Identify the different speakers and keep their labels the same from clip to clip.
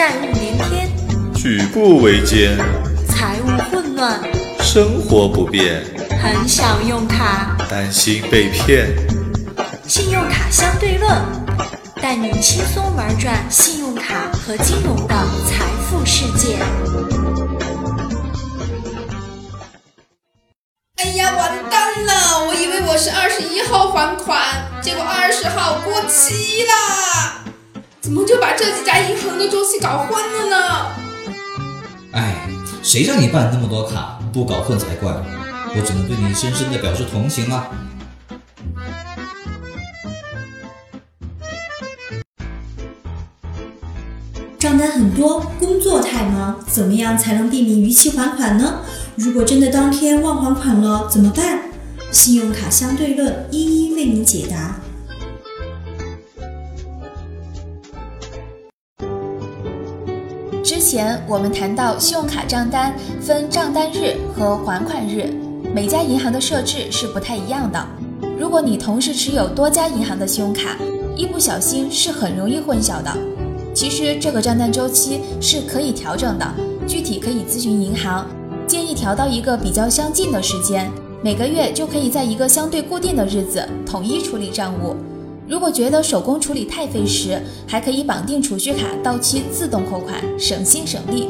Speaker 1: 债务连天，
Speaker 2: 举步维艰，
Speaker 1: 财务混乱，
Speaker 2: 生活不便，
Speaker 1: 很想用卡。
Speaker 2: 担心被骗。
Speaker 1: 信用卡相对论，带你轻松玩转信用卡和金融的财富世界。
Speaker 3: 哎呀，完蛋了！我以为我是二十一号还款，结果二十号过期啦！怎么就把这几家银行的周期搞混了呢？
Speaker 4: 哎，谁让你办那么多卡，不搞混才怪！我只能对你深深的表示同情了。
Speaker 5: 账单很多，工作太忙，怎么样才能避免逾期还款呢？如果真的当天忘还款了怎么办？信用卡相对论一一为您解答。
Speaker 6: 之前我们谈到，信用卡账单分账单日和还款日，每家银行的设置是不太一样的。如果你同时持有多家银行的信用卡，一不小心是很容易混淆的。其实这个账单周期是可以调整的，具体可以咨询银行，建议调到一个比较相近的时间，每个月就可以在一个相对固定的日子统一处理账务。如果觉得手工处理太费时，还可以绑定储蓄卡到期自动扣款，省心省力。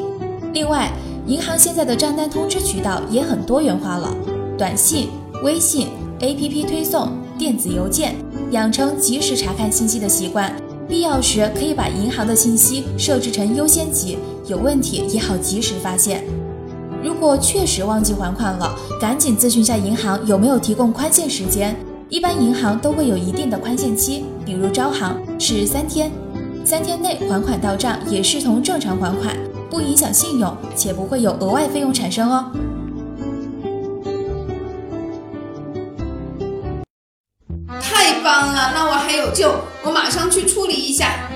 Speaker 6: 另外，银行现在的账单通知渠道也很多元化了，短信、微信、APP 推送、电子邮件，养成及时查看信息的习惯。必要时可以把银行的信息设置成优先级，有问题也好及时发现。如果确实忘记还款了，赶紧咨询下银行有没有提供宽限时间。一般银行都会有一定的宽限期，比如招行是三天，三天内还款到账也视同正常还款，不影响信用，且不会有额外费用产生哦。
Speaker 3: 太棒了，那我还有救，我马上去处理一下。